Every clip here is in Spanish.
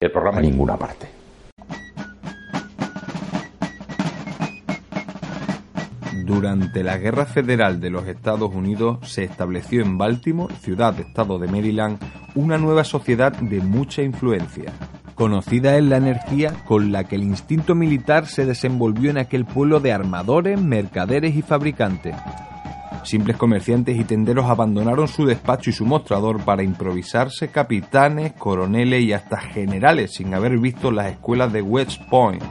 El programa a ninguna parte. Durante la Guerra Federal de los Estados Unidos se estableció en Baltimore, ciudad-estado de Maryland, una nueva sociedad de mucha influencia. Conocida es la energía con la que el instinto militar se desenvolvió en aquel pueblo de armadores, mercaderes y fabricantes. Simples comerciantes y tenderos abandonaron su despacho y su mostrador para improvisarse capitanes, coroneles y hasta generales sin haber visto las escuelas de West Point.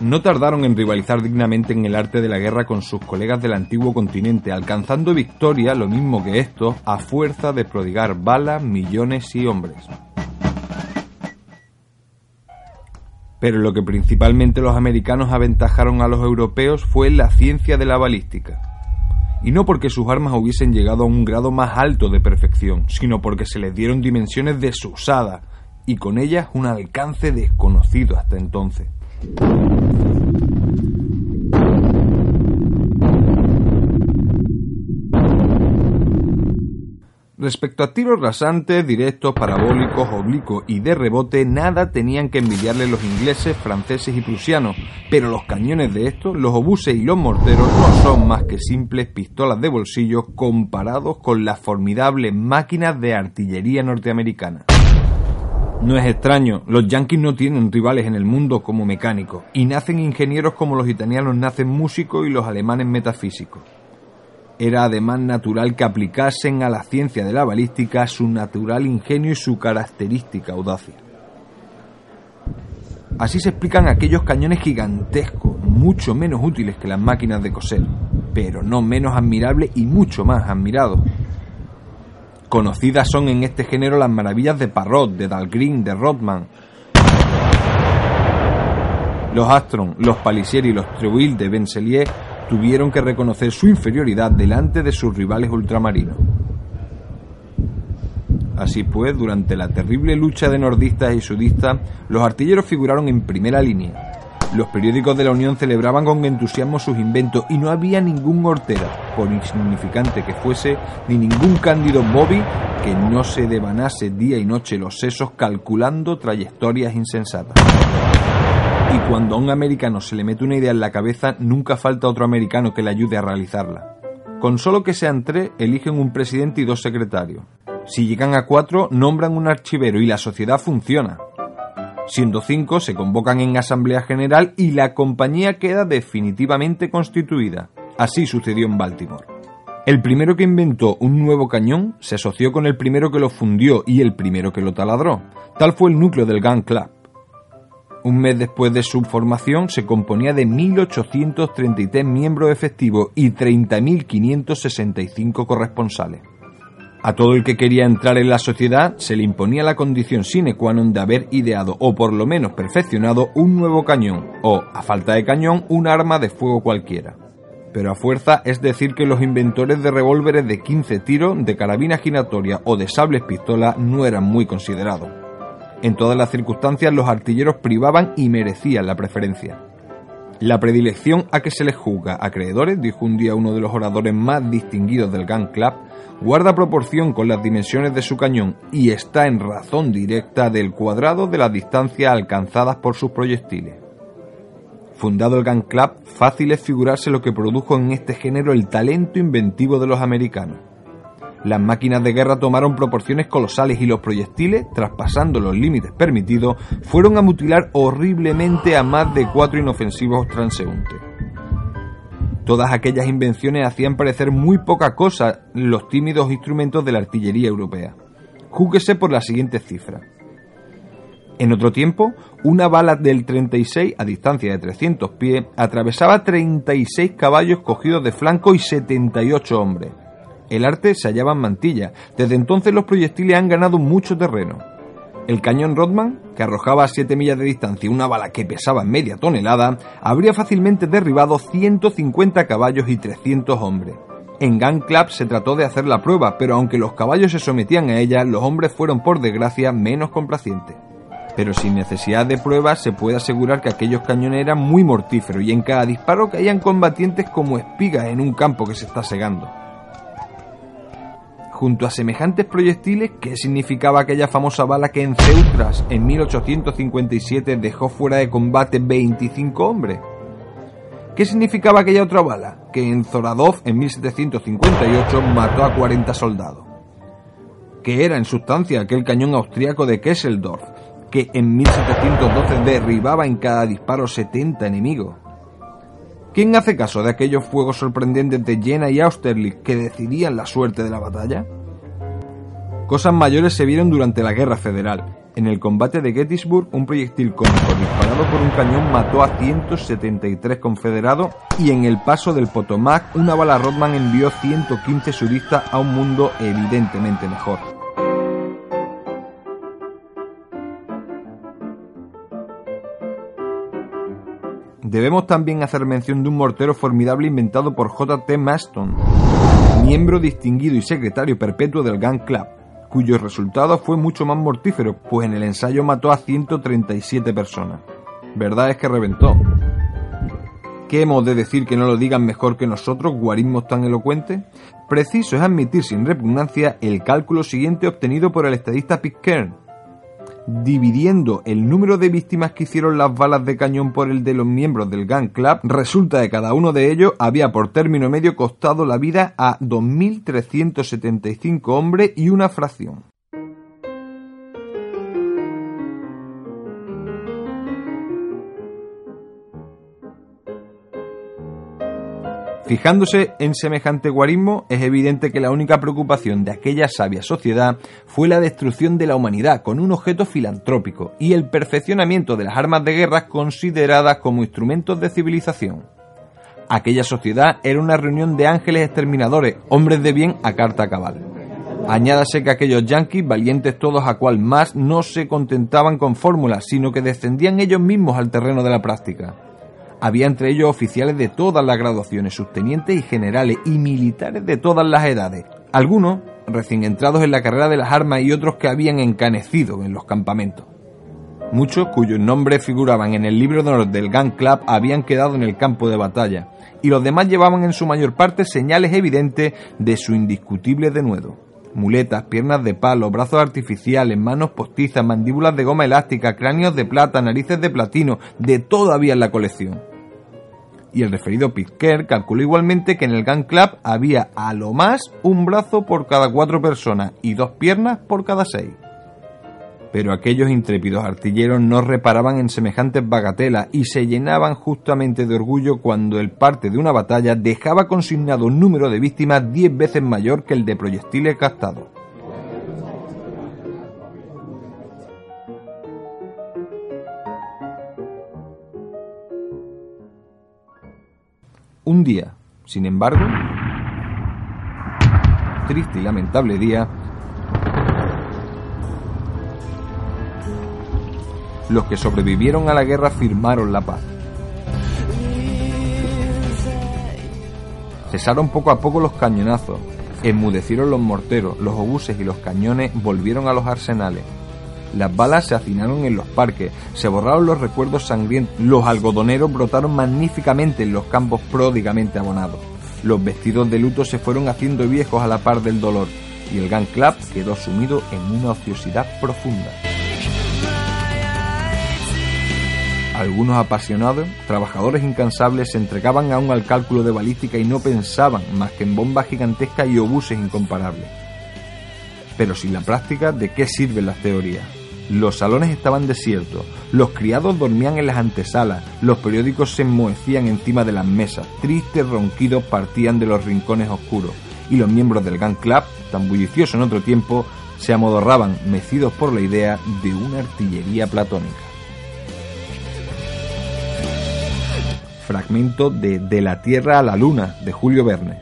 No tardaron en rivalizar dignamente en el arte de la guerra con sus colegas del antiguo continente, alcanzando victoria, lo mismo que estos, a fuerza de prodigar balas, millones y hombres. Pero lo que principalmente los americanos aventajaron a los europeos fue la ciencia de la balística. Y no porque sus armas hubiesen llegado a un grado más alto de perfección, sino porque se les dieron dimensiones desusadas y con ellas un alcance desconocido hasta entonces. Respecto a tiros rasantes, directos, parabólicos, oblicuos y de rebote, nada tenían que envidiarle los ingleses, franceses y prusianos, pero los cañones de estos, los obuses y los morteros no son más que simples pistolas de bolsillo comparados con las formidables máquinas de artillería norteamericana. No es extraño, los yanquis no tienen rivales en el mundo como mecánicos, y nacen ingenieros como los italianos nacen músicos y los alemanes metafísicos. Era además natural que aplicasen a la ciencia de la balística su natural ingenio y su característica audacia. Así se explican aquellos cañones gigantescos, mucho menos útiles que las máquinas de coser, pero no menos admirables y mucho más admirados. Conocidas son en este género las maravillas de Parrot, de Dahlgren, de Rothman. Los Astron, los Palisieri y los Treuil de Benselier tuvieron que reconocer su inferioridad delante de sus rivales ultramarinos. Así pues, durante la terrible lucha de nordistas y sudistas, los artilleros figuraron en primera línea. Los periódicos de la Unión celebraban con entusiasmo sus inventos y no había ningún hortera, por insignificante que fuese, ni ningún cándido Bobby que no se devanase día y noche los sesos calculando trayectorias insensatas. Y cuando a un americano se le mete una idea en la cabeza, nunca falta otro americano que le ayude a realizarla. Con solo que sean tres, eligen un presidente y dos secretarios. Si llegan a cuatro, nombran un archivero y la sociedad funciona. Siendo cinco, se convocan en Asamblea General y la compañía queda definitivamente constituida. Así sucedió en Baltimore. El primero que inventó un nuevo cañón se asoció con el primero que lo fundió y el primero que lo taladró. Tal fue el núcleo del Gun Club. Un mes después de su formación se componía de 1.833 miembros efectivos y 30.565 corresponsales. A todo el que quería entrar en la sociedad se le imponía la condición sine qua non de haber ideado o por lo menos perfeccionado un nuevo cañón o, a falta de cañón, un arma de fuego cualquiera. Pero a fuerza es decir que los inventores de revólveres de 15 tiros, de carabina giratoria o de sables pistola no eran muy considerados. En todas las circunstancias los artilleros privaban y merecían la preferencia. La predilección a que se les juzga acreedores, dijo un día uno de los oradores más distinguidos del Gun Club, guarda proporción con las dimensiones de su cañón y está en razón directa del cuadrado de las distancias alcanzadas por sus proyectiles. Fundado el Gun Club, fácil es figurarse lo que produjo en este género el talento inventivo de los americanos. Las máquinas de guerra tomaron proporciones colosales y los proyectiles, traspasando los límites permitidos, fueron a mutilar horriblemente a más de cuatro inofensivos transeúntes. Todas aquellas invenciones hacían parecer muy poca cosa los tímidos instrumentos de la artillería europea. Júguese por las siguientes cifras. En otro tiempo, una bala del 36 a distancia de 300 pies atravesaba 36 caballos cogidos de flanco y 78 hombres. El arte se hallaba en Mantilla. Desde entonces los proyectiles han ganado mucho terreno. El cañón Rodman, que arrojaba a 7 millas de distancia una bala que pesaba media tonelada, habría fácilmente derribado 150 caballos y 300 hombres. En Gun Club se trató de hacer la prueba, pero aunque los caballos se sometían a ella, los hombres fueron por desgracia menos complacientes. Pero sin necesidad de pruebas se puede asegurar que aquellos cañones eran muy mortíferos y en cada disparo caían combatientes como espigas en un campo que se está segando. Junto a semejantes proyectiles, ¿qué significaba aquella famosa bala que en Ceutras en 1857 dejó fuera de combate 25 hombres? ¿Qué significaba aquella otra bala que en Zoradov en 1758 mató a 40 soldados? ¿Qué era en sustancia aquel cañón austriaco de Kesseldorf que en 1712 derribaba en cada disparo 70 enemigos? ¿Quién hace caso de aquellos fuegos sorprendentes de Jena y Austerlitz que decidían la suerte de la batalla? Cosas mayores se vieron durante la Guerra Federal. En el combate de Gettysburg, un proyectil cónico disparado por un cañón mató a 173 confederados y en el paso del Potomac, una bala Rodman envió 115 suristas a un mundo evidentemente mejor. Debemos también hacer mención de un mortero formidable inventado por J.T. Maston, miembro distinguido y secretario perpetuo del Gun Club, cuyo resultado fue mucho más mortífero, pues en el ensayo mató a 137 personas. Verdad es que reventó. ¿Qué hemos de decir que no lo digan mejor que nosotros, guarismos tan elocuentes? Preciso es admitir sin repugnancia el cálculo siguiente obtenido por el estadista Pitcairn, dividiendo el número de víctimas que hicieron las balas de cañón por el de los miembros del Gun Club, resulta que cada uno de ellos había por término medio costado la vida a 2.375 hombres y una fracción. Fijándose en semejante guarismo, es evidente que la única preocupación de aquella sabia sociedad fue la destrucción de la humanidad con un objeto filantrópico y el perfeccionamiento de las armas de guerra consideradas como instrumentos de civilización. Aquella sociedad era una reunión de ángeles exterminadores, hombres de bien a carta cabal. Añádase que aquellos yanquis, valientes todos a cual más, no se contentaban con fórmulas, sino que descendían ellos mismos al terreno de la práctica. Había entre ellos oficiales de todas las graduaciones, subtenientes y generales, y militares de todas las edades. Algunos recién entrados en la carrera de las armas y otros que habían encanecido en los campamentos. Muchos cuyos nombres figuraban en el libro de honor del Gun Club habían quedado en el campo de batalla, y los demás llevaban en su mayor parte señales evidentes de su indiscutible denuedo muletas, piernas de palo, brazos artificiales, manos postizas, mandíbulas de goma elástica, cráneos de plata, narices de platino, de todo había en la colección. Y el referido Pitker calculó igualmente que en el Gun Club había a lo más un brazo por cada cuatro personas y dos piernas por cada seis. Pero aquellos intrépidos artilleros no reparaban en semejantes bagatelas y se llenaban justamente de orgullo cuando el parte de una batalla dejaba consignado un número de víctimas diez veces mayor que el de proyectiles gastados. Un día, sin embargo, triste y lamentable día, los que sobrevivieron a la guerra firmaron la paz. Cesaron poco a poco los cañonazos, enmudecieron los morteros, los obuses y los cañones volvieron a los arsenales. Las balas se hacinaron en los parques, se borraron los recuerdos sangrientos, los algodoneros brotaron magníficamente en los campos pródigamente abonados. Los vestidos de luto se fueron haciendo viejos a la par del dolor y el Gun Club quedó sumido en una ociosidad profunda. Algunos apasionados, trabajadores incansables, se entregaban aún al cálculo de balística y no pensaban más que en bombas gigantescas y obuses incomparables. Pero sin la práctica, ¿de qué sirven las teorías? Los salones estaban desiertos, los criados dormían en las antesalas, los periódicos se enmohecían encima de las mesas, tristes ronquidos partían de los rincones oscuros, y los miembros del Gun Club, tan bullicioso en otro tiempo, se amodorraban, mecidos por la idea de una artillería platónica. fragmento de De la Tierra a la Luna de Julio Verne.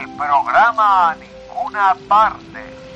el programa a ninguna parte.